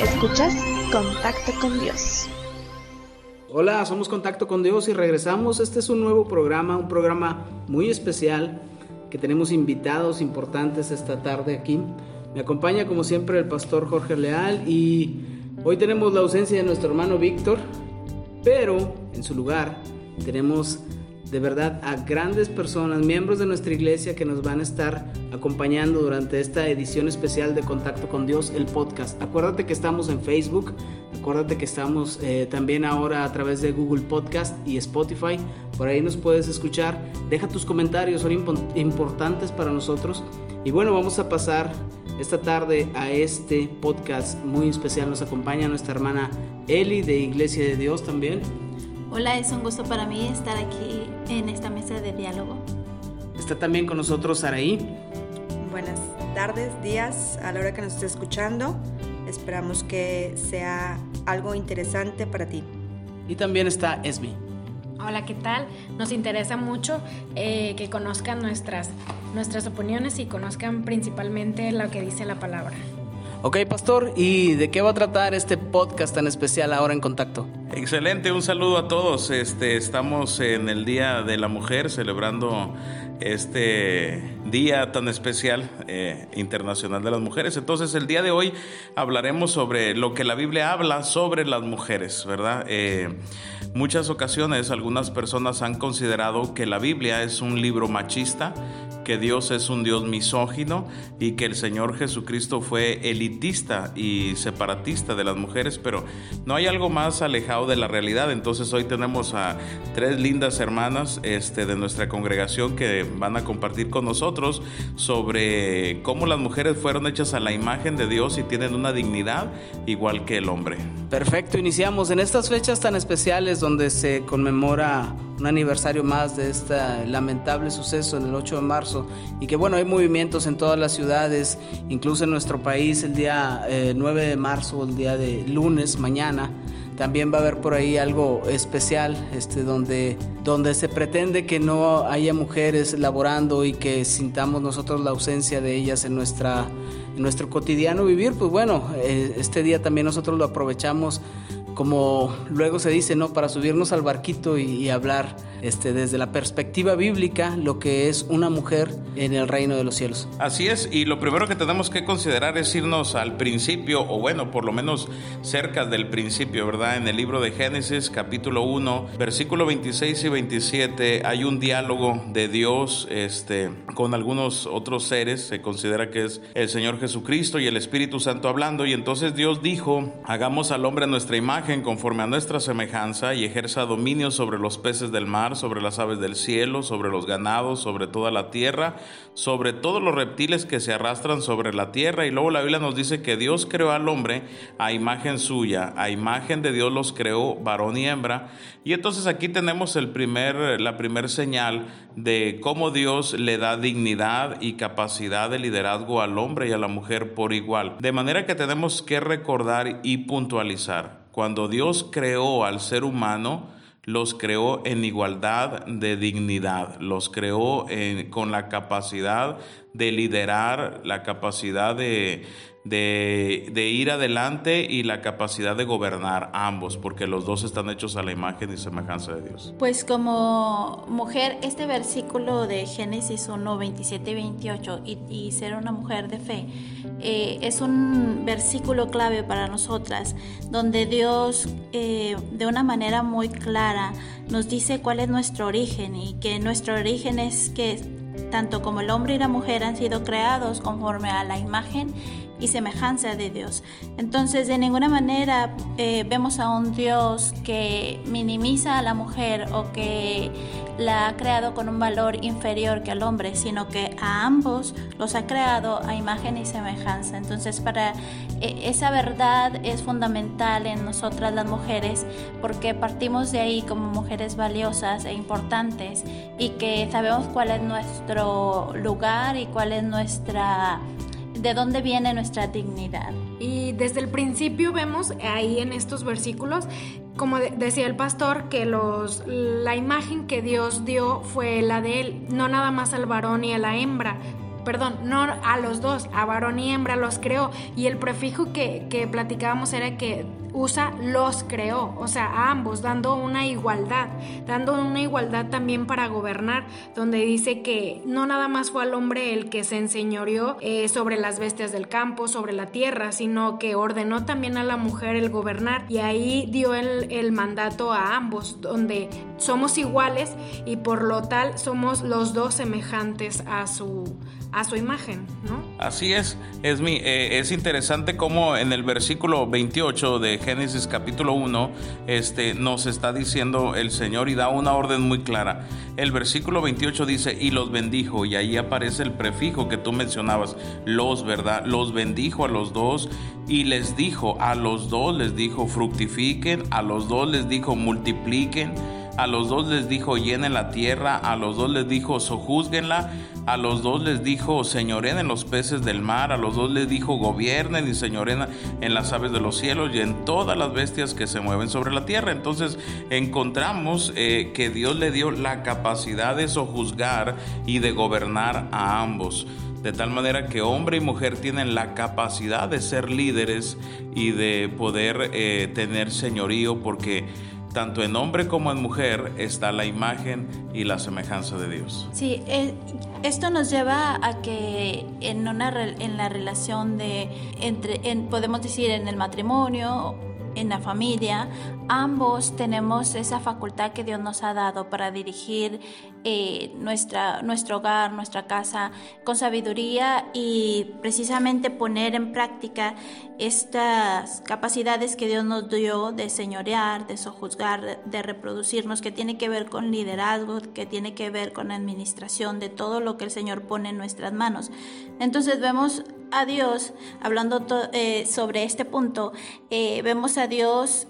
Escuchas Contacto con Dios. Hola, somos Contacto con Dios y regresamos. Este es un nuevo programa, un programa muy especial que tenemos invitados importantes esta tarde aquí. Me acompaña como siempre el pastor Jorge Leal y hoy tenemos la ausencia de nuestro hermano Víctor, pero en su lugar tenemos de verdad a grandes personas, miembros de nuestra iglesia que nos van a estar acompañando durante esta edición especial de Contacto con Dios, el podcast. Acuérdate que estamos en Facebook, acuérdate que estamos eh, también ahora a través de Google Podcast y Spotify, por ahí nos puedes escuchar. Deja tus comentarios, son importantes para nosotros. Y bueno, vamos a pasar esta tarde a este podcast muy especial. Nos acompaña nuestra hermana Eli de Iglesia de Dios también. Hola, es un gusto para mí estar aquí en esta mesa de diálogo. Está también con nosotros Araí. Buenas tardes, días, a la hora que nos esté escuchando. Esperamos que sea algo interesante para ti. Y también está Esmi. Hola, ¿qué tal? Nos interesa mucho eh, que conozcan nuestras, nuestras opiniones y conozcan principalmente lo que dice la palabra. Ok, pastor, ¿y de qué va a tratar este podcast tan especial ahora en contacto? Excelente, un saludo a todos. Este, estamos en el Día de la Mujer celebrando este día tan especial eh, internacional de las mujeres. Entonces, el día de hoy hablaremos sobre lo que la Biblia habla sobre las mujeres, ¿verdad? Eh, muchas ocasiones algunas personas han considerado que la Biblia es un libro machista que Dios es un Dios misógino y que el Señor Jesucristo fue elitista y separatista de las mujeres, pero no hay algo más alejado de la realidad. Entonces hoy tenemos a tres lindas hermanas este, de nuestra congregación que van a compartir con nosotros sobre cómo las mujeres fueron hechas a la imagen de Dios y tienen una dignidad igual que el hombre. Perfecto, iniciamos en estas fechas tan especiales donde se conmemora un aniversario más de este lamentable suceso en el 8 de marzo y que bueno, hay movimientos en todas las ciudades, incluso en nuestro país el día 9 eh, de marzo, el día de lunes, mañana. También va a haber por ahí algo especial, este, donde, donde se pretende que no haya mujeres laborando y que sintamos nosotros la ausencia de ellas en, nuestra, nuestro cotidiano vivir. Pues bueno, eh, este día también nosotros lo aprovechamos como luego se dice, ¿no? Para subirnos al barquito y, hablar este, desde la perspectiva bíblica lo que es una mujer en el reino de los cielos. Así es, y lo primero que tenemos que considerar es irnos al principio, o bueno, por lo menos cerca del principio, ¿verdad? En el libro de Génesis, capítulo 1, versículo 26 y 27, hay un diálogo de Dios este, con algunos otros seres, se considera que es el Señor Jesucristo y el Espíritu Santo hablando, y entonces Dios dijo, hagamos al hombre nuestra imagen, conforme a nuestra semejanza y ejerza dominio sobre los peces del mar, sobre las aves del cielo, sobre los ganados, sobre toda la tierra, sobre todos los reptiles que se arrastran sobre la tierra. Y luego la Biblia nos dice que Dios creó al hombre a imagen suya, a imagen de Dios los creó varón y hembra. Y entonces aquí tenemos el primer, la primer señal de cómo Dios le da dignidad y capacidad de liderazgo al hombre y a la mujer por igual. De manera que tenemos que recordar y puntualizar cuando Dios creó al ser humano, los creó en igualdad de dignidad, los creó con la capacidad de liderar, la capacidad de, de, ir adelante y la capacidad de gobernar ambos, porque los dos están hechos a la imagen y semejanza de Dios. Pues como mujer, este versículo de Génesis 1, 27 y 28, y, ser una mujer de fe, eh, es un versículo clave para nosotras, donde Dios eh, de una manera muy clara nos dice cuál es nuestro origen y que nuestro origen es que tanto como el hombre y la mujer han sido creados conforme a la imagen y semejanza de Dios. Entonces, de ninguna manera eh, vemos a un Dios que minimiza a la mujer o que la ha creado con un valor inferior que al hombre, sino que a ambos los ha creado a imagen y semejanza. Entonces, para eh, esa verdad es fundamental en nosotras las mujeres porque partimos de ahí como mujeres valiosas e importantes y que sabemos cuál es nuestro lugar y cuál es nuestra de dónde viene nuestra dignidad. Y desde el principio vemos ahí en estos versículos, como decía el pastor, que los, la imagen que Dios dio fue la de él, no nada más al varón y a la hembra, perdón, no a los dos, a varón y hembra los creó. Y el prefijo que, que platicábamos era que usa los creó, o sea, a ambos, dando una igualdad, dando una igualdad también para gobernar, donde dice que no nada más fue al hombre el que se enseñoreó eh, sobre las bestias del campo, sobre la tierra, sino que ordenó también a la mujer el gobernar. Y ahí dio el, mandato a ambos, donde somos iguales y por lo tal somos los dos semejantes a su a su imagen, ¿no? Así es, es, mi, eh, es interesante como en el versículo 28 de Génesis capítulo 1 este, nos está diciendo el Señor y da una orden muy clara. El versículo 28 dice, y los bendijo, y ahí aparece el prefijo que tú mencionabas, los, ¿verdad? Los bendijo a los dos y les dijo, a los dos les dijo, fructifiquen, a los dos les dijo, multipliquen a los dos les dijo llenen la tierra, a los dos les dijo sojúzguenla, a los dos les dijo señoren en los peces del mar, a los dos les dijo gobiernen y señoren en las aves de los cielos y en todas las bestias que se mueven sobre la tierra. Entonces encontramos eh, que Dios le dio la capacidad de sojuzgar y de gobernar a ambos. De tal manera que hombre y mujer tienen la capacidad de ser líderes y de poder eh, tener señorío porque tanto en hombre como en mujer está la imagen y la semejanza de Dios. Sí, eh, esto nos lleva a que en, una, en la relación de, entre, podemos decir, en el matrimonio en la familia, ambos tenemos esa facultad que Dios nos ha dado para dirigir eh, nuestra, nuestro hogar, nuestra casa con sabiduría y precisamente poner en práctica estas capacidades que Dios nos dio de señorear, de sojuzgar, de reproducirnos, que tiene que ver con liderazgo, que tiene que ver con administración de todo lo que el Señor pone en nuestras manos. Entonces vemos a Dios, hablando eh, sobre este punto, eh, vemos a Dios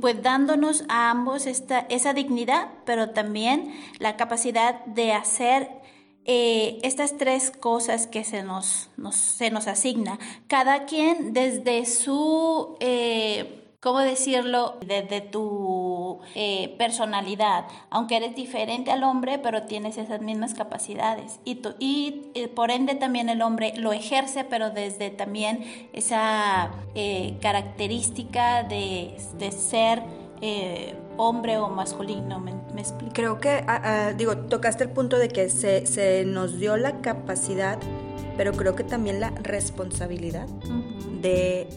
pues dándonos a ambos esta, esa dignidad, pero también la capacidad de hacer eh, estas tres cosas que se nos, se nos asigna. Cada quien desde su ¿cómo decirlo? Desde tu eh, personalidad, aunque eres diferente al hombre, pero tienes esas mismas capacidades. Y, y eh, por ende también el hombre lo ejerce, pero desde también esa eh, característica de, ser hombre o masculino. ¿Me, explico? Creo que, ah, ah, digo, tocaste el punto de que se, se, nos dio la capacidad, pero creo que también la responsabilidad de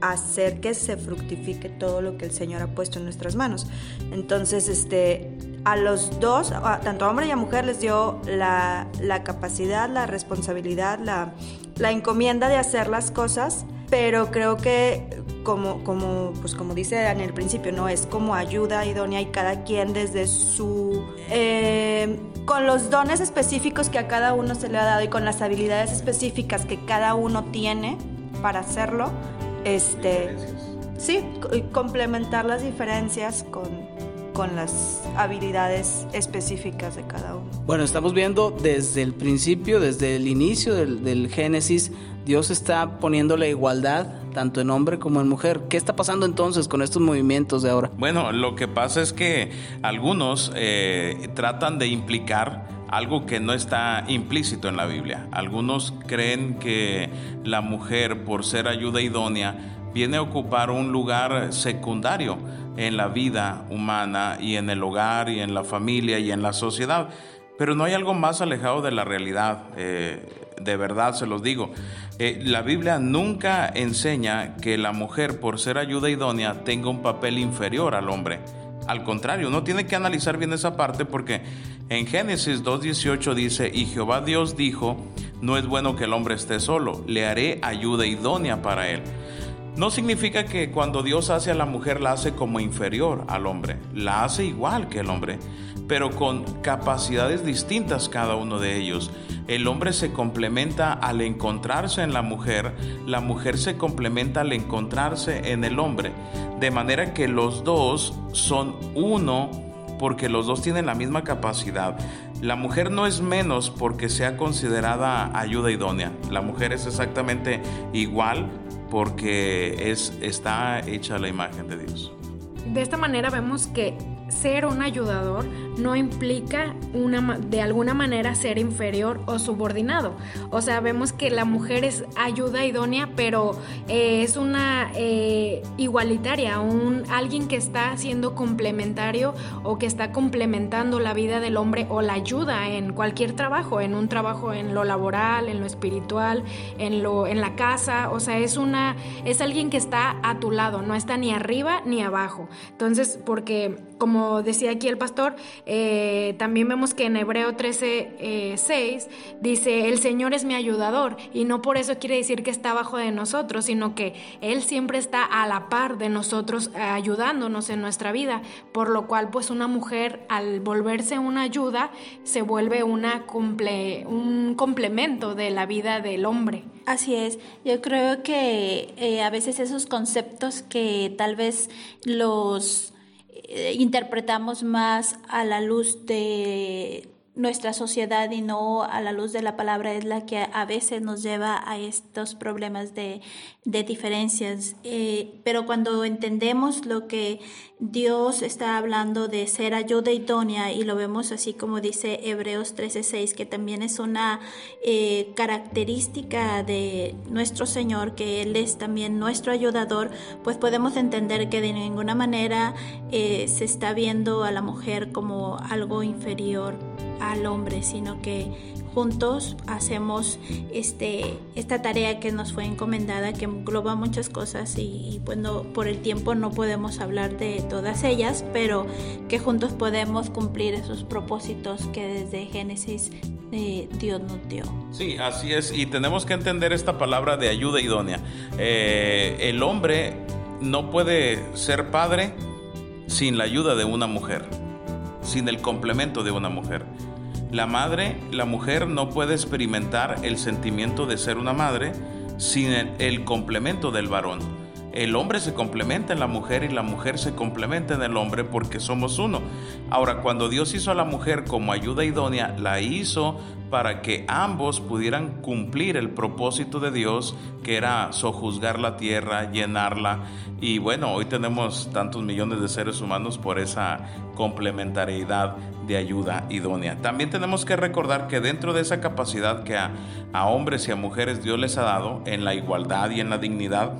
hacer que se fructifique todo lo que el Señor ha puesto en nuestras manos. Entonces, este, a los dos, tanto a hombre y a mujer, les dio la, capacidad, la responsabilidad, la, la, encomienda de hacer las cosas, pero creo que, como, como, pues como dice en el principio, no es como ayuda idónea y cada quien desde su... Eh, con los dones específicos que a cada uno se le ha dado y con las habilidades específicas que cada uno tiene para hacerlo, este, sí, complementar las diferencias con, con las habilidades específicas de cada uno. Bueno, estamos viendo desde el principio, desde el inicio del, del, Génesis, Dios está poniendo la igualdad tanto en hombre como en mujer. ¿Qué está pasando entonces con estos movimientos de ahora? Bueno, lo que pasa es que algunos eh, tratan de implicar algo que no está implícito en la Biblia. Algunos creen que la mujer, por ser ayuda idónea, viene a ocupar un lugar secundario en la vida humana y en el hogar y en la familia y en la sociedad. Pero no hay algo más alejado de la realidad, eh, de verdad se los digo. Eh, la Biblia nunca enseña que la mujer, por ser ayuda idónea, tenga un papel inferior al hombre. Al contrario, uno tiene que analizar bien esa parte porque en Génesis 2.18 dice, y Jehová Dios dijo, no es bueno que el hombre esté solo, le haré ayuda idónea para él. No significa que cuando Dios hace a la mujer la hace como inferior al hombre, la hace igual que el hombre, pero con capacidades distintas cada uno de ellos. El hombre se complementa al encontrarse en la mujer, la mujer se complementa al encontrarse en el hombre, de manera que los dos son uno porque los dos tienen la misma capacidad. La mujer no es menos porque sea considerada ayuda idónea. La mujer es exactamente igual porque es, está hecha la imagen de Dios. De esta manera vemos que ser un ayudador no implica una, de alguna manera ser inferior o subordinado. O sea, vemos que la mujer es ayuda idónea, pero eh, es una eh, igualitaria, un, alguien que está siendo complementario o que está complementando la vida del hombre o la ayuda en cualquier trabajo, en un trabajo en lo laboral, en lo espiritual, en, lo, en la casa. O sea, es, una, es alguien que está a tu lado, no está ni arriba ni abajo. Entonces, porque como decía aquí el pastor, eh, también vemos que en Hebreo 13, 6 eh, dice, el Señor es mi ayudador, y no por eso quiere decir que está abajo de nosotros, sino que Él siempre está a la par de nosotros, eh, ayudándonos en nuestra vida, por lo cual pues una mujer al volverse una ayuda, se vuelve una un complemento de la vida del hombre. Así es, yo creo que a veces esos conceptos que tal vez los interpretamos más a la luz de nuestra sociedad y no a la luz de la palabra es la que a veces nos lleva a estos problemas de, diferencias. Eh, pero cuando entendemos lo que Dios está hablando de ser ayuda idónea y lo vemos así como dice Hebreos 13:6, que también es una eh, característica de nuestro Señor, que Él es también nuestro ayudador, pues podemos entender que de ninguna manera eh, se está viendo a la mujer como algo inferior al hombre, sino que juntos hacemos este, esta tarea que nos fue encomendada, que engloba muchas cosas y, pues por el tiempo no podemos hablar de todas ellas, pero que juntos podemos cumplir esos propósitos que desde Génesis eh, Dios nos dio. Sí, así es, y tenemos que entender esta palabra de ayuda idónea. Eh, el hombre no puede ser padre sin la ayuda de una mujer, sin el complemento de una mujer. La madre, la mujer no puede experimentar el sentimiento de ser una madre sin el, complemento del varón. El hombre se complementa en la mujer y la mujer se complementa en el hombre porque somos uno. Ahora, cuando Dios hizo a la mujer como ayuda idónea, la hizo para que ambos pudieran cumplir el propósito de Dios, que era sojuzgar la tierra, llenarla. Y bueno, hoy tenemos tantos millones de seres humanos por esa complementariedad de ayuda idónea. También tenemos que recordar que dentro de esa capacidad que a, hombres y a mujeres Dios les ha dado en la igualdad y en la dignidad,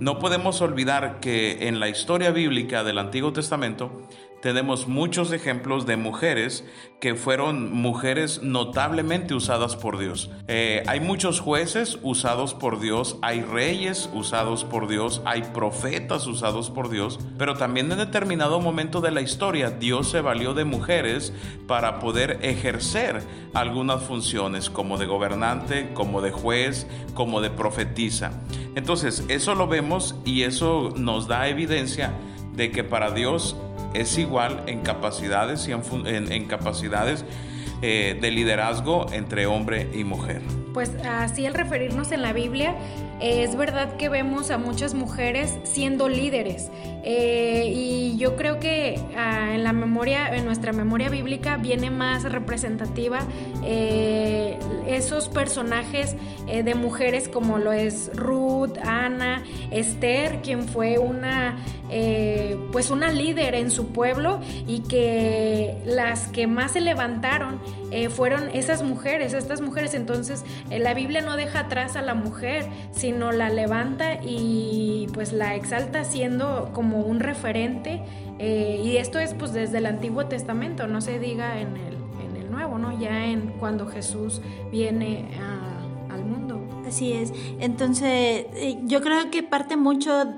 no podemos olvidar que en la historia bíblica del Antiguo Testamento tenemos muchos ejemplos de mujeres que fueron mujeres notablemente usadas por Dios. Eh, hay muchos jueces usados por Dios, hay reyes usados por Dios, hay profetas usados por Dios, pero también en determinado momento de la historia Dios se valió de mujeres para poder ejercer algunas funciones como de gobernante, como de juez, como de profetisa. Entonces, eso lo vemos y eso nos da evidencia de que para Dios es igual en capacidades y en, capacidades eh, de liderazgo entre hombre y mujer. Pues así al referirnos en la Biblia, es verdad que vemos a muchas mujeres siendo líderes. Eh, y yo creo que ah, en la memoria, en nuestra memoria bíblica viene más representativa eh, esos personajes eh, de mujeres como lo es Ruth, Ana, Esther, quien fue una pues una líder en su pueblo y que las que más se levantaron fueron esas mujeres, estas mujeres. Entonces la Biblia no deja atrás a la mujer, sino la levanta y pues la exalta siendo como un referente. Eh, y esto es pues desde el Antiguo Testamento, no se diga en el, en el Nuevo, ¿no? Ya en cuando Jesús viene al mundo. Así es. Entonces, eh, yo creo que parte mucho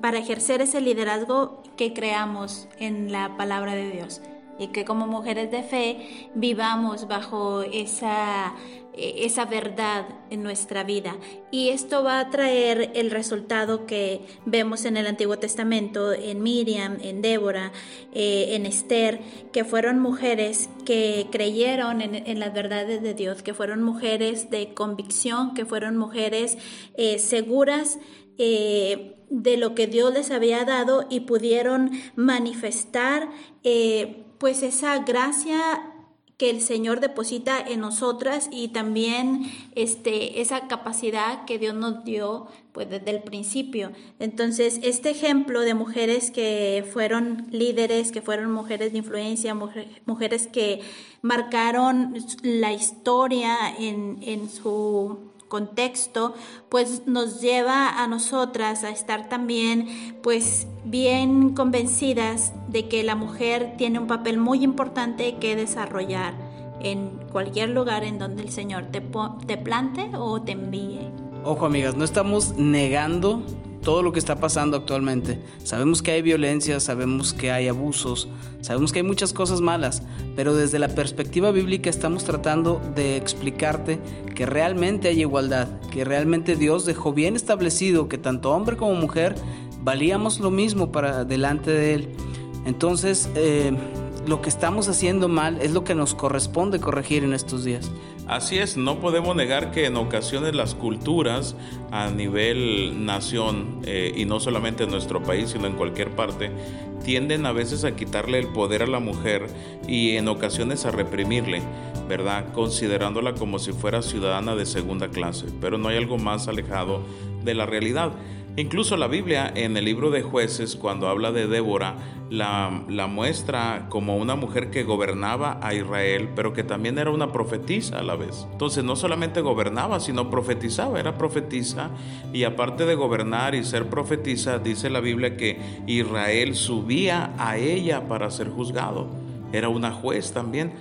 para ejercer ese liderazgo que creamos en la palabra de Dios y que como mujeres de fe vivamos bajo esa e, esa verdad en nuestra vida. Y esto va a traer el resultado que vemos en el Antiguo Testamento, en Miriam, en Débora, eh, en Esther, que fueron mujeres que creyeron en, las verdades de Dios, que fueron mujeres de convicción, que fueron mujeres eh, seguras. Eh, de lo que Dios les había dado y pudieron manifestar pues esa gracia que el Señor deposita en nosotras y también este, esa capacidad que Dios nos dio pues desde el principio. Entonces, este ejemplo de mujeres que fueron líderes, que fueron mujeres de influencia, mujeres que marcaron la historia en, en su contexto, pues nos lleva a nosotras a estar también pues bien convencidas de que la mujer tiene un papel muy importante que desarrollar en cualquier lugar en donde el Señor te, te plante o te envíe. Ojo amigas, no estamos negando todo lo que está pasando actualmente. Sabemos que hay violencia, sabemos que hay abusos, sabemos que hay muchas cosas malas, pero desde la perspectiva bíblica estamos tratando de explicarte que realmente hay igualdad, que realmente Dios dejó bien establecido que tanto hombre como mujer valíamos lo mismo para delante de Él. Entonces, eh, lo que estamos haciendo mal es lo que nos corresponde corregir en estos días. Así es, no podemos negar que en ocasiones las culturas a nivel nación, eh, y no solamente en nuestro país, sino en cualquier parte, tienden a veces a quitarle el poder a la mujer y en ocasiones a reprimirle, ¿verdad? Considerándola como si fuera ciudadana de segunda clase, pero no hay algo más alejado de la realidad. Incluso la Biblia en el libro de jueces, cuando habla de Débora, la, muestra como una mujer que gobernaba a Israel, pero que también era una profetisa a la vez. Entonces no solamente gobernaba, sino profetizaba, era profetisa y aparte de gobernar y ser profetisa, dice la Biblia que Israel subía a ella para ser juzgado. Era una juez también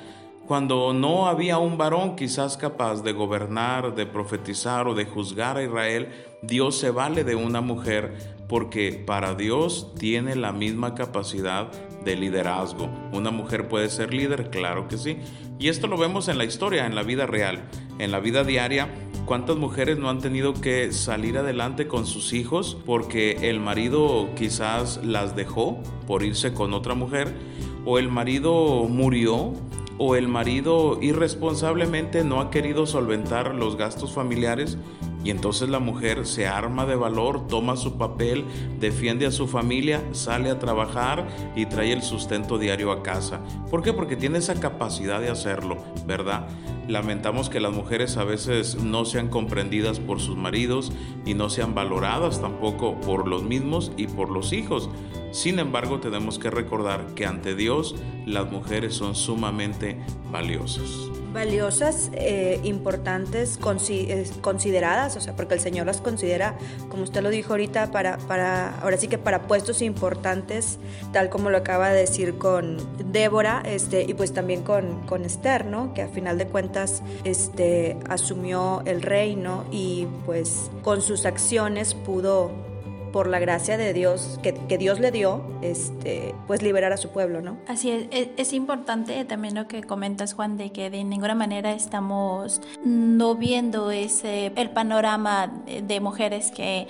cuando no había un varón quizás capaz de gobernar, de profetizar o de juzgar a Israel, Dios se vale de una mujer porque para Dios tiene la misma capacidad de liderazgo. ¿Una mujer puede ser líder? Claro que sí. Y esto lo vemos en la historia, en la vida real, en la vida diaria. ¿Cuántas mujeres no han tenido que salir adelante con sus hijos porque el marido quizás las dejó por irse con otra mujer? ¿O el marido murió o el marido irresponsablemente no ha querido solventar los gastos familiares y entonces la mujer se arma de valor, toma su papel, defiende a su familia, sale a trabajar y trae el sustento diario a casa. ¿Por qué? Porque tiene esa capacidad de hacerlo, ¿verdad? Lamentamos que las mujeres a veces no sean comprendidas por sus maridos y no sean valoradas tampoco por los mismos y por los hijos. Sin embargo, tenemos que recordar que ante Dios las mujeres son sumamente valiosas valiosas, eh, importantes, consideradas, o sea, porque el Señor las considera, como usted lo dijo ahorita, para, para, ahora sí que para puestos importantes, tal como lo acaba de decir con Débora, este, y pues también con, con Esther, ¿no? Que a final de cuentas, este, asumió el reino y pues con sus acciones pudo por la gracia de Dios que, Dios le dio, este, pues liberar a su pueblo, ¿no? Así es, es, es, importante también lo que comentas, Juan, de que de ninguna manera estamos no viendo ese, el panorama de mujeres que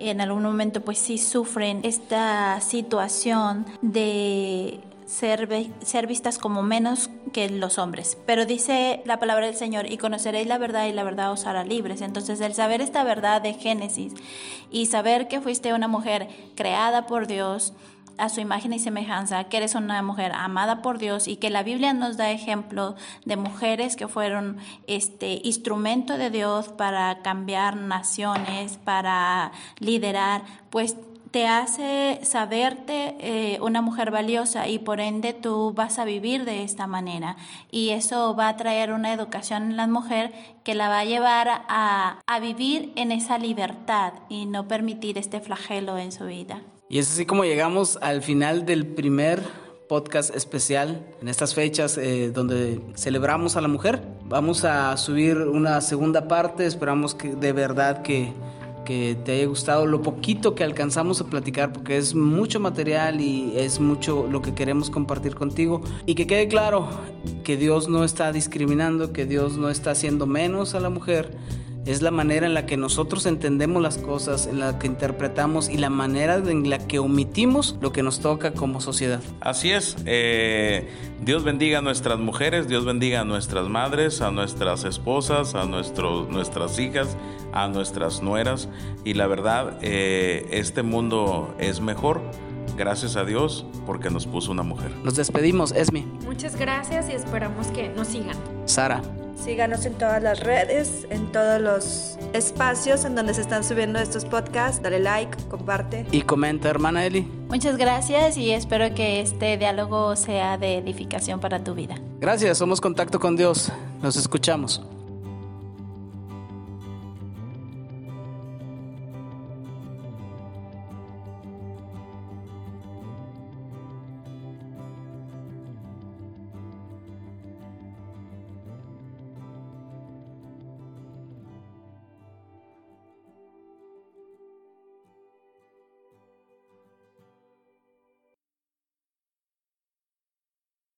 en algún momento pues sí sufren esta situación de ser, vistas como menos que los hombres. Pero dice la palabra del Señor, y conoceréis la verdad y la verdad os hará libres. Entonces el saber esta verdad de Génesis y saber que fuiste una mujer creada por Dios, a su imagen y semejanza, que eres una mujer amada por Dios y que la Biblia nos da ejemplo de mujeres que fueron este instrumento de Dios para cambiar naciones, para liderar, pues te hace saberte eh, una mujer valiosa y por ende tú vas a vivir de esta manera. Y eso va a traer una educación en la mujer que la va a llevar a, a vivir en esa libertad y no permitir este flagelo en su vida. Y es así como llegamos al final del primer podcast especial en estas fechas eh, donde celebramos a la mujer. Vamos a subir una segunda parte, esperamos que de verdad que que te haya gustado lo poquito que alcanzamos a platicar, porque es mucho material y es mucho lo que queremos compartir contigo. Y que quede claro que Dios no está discriminando, que Dios no está haciendo menos a la mujer, es la manera en la que nosotros entendemos las cosas, en la que interpretamos y la manera en la que omitimos lo que nos toca como sociedad. Así es, eh, Dios bendiga a nuestras mujeres, Dios bendiga a nuestras madres, a nuestras esposas, a nuestras hijas, a nuestras nueras y la verdad, eh, este mundo es mejor gracias a Dios porque nos puso una mujer. Nos despedimos, Esmi. Muchas gracias y esperamos que nos sigan. Sara. Síganos en todas las redes, en todos los espacios en donde se están subiendo estos podcasts. Dale like, comparte. Y comenta, hermana Eli. Muchas gracias y espero que este diálogo sea de edificación para tu vida. Gracias, somos Contacto con Dios. Nos escuchamos.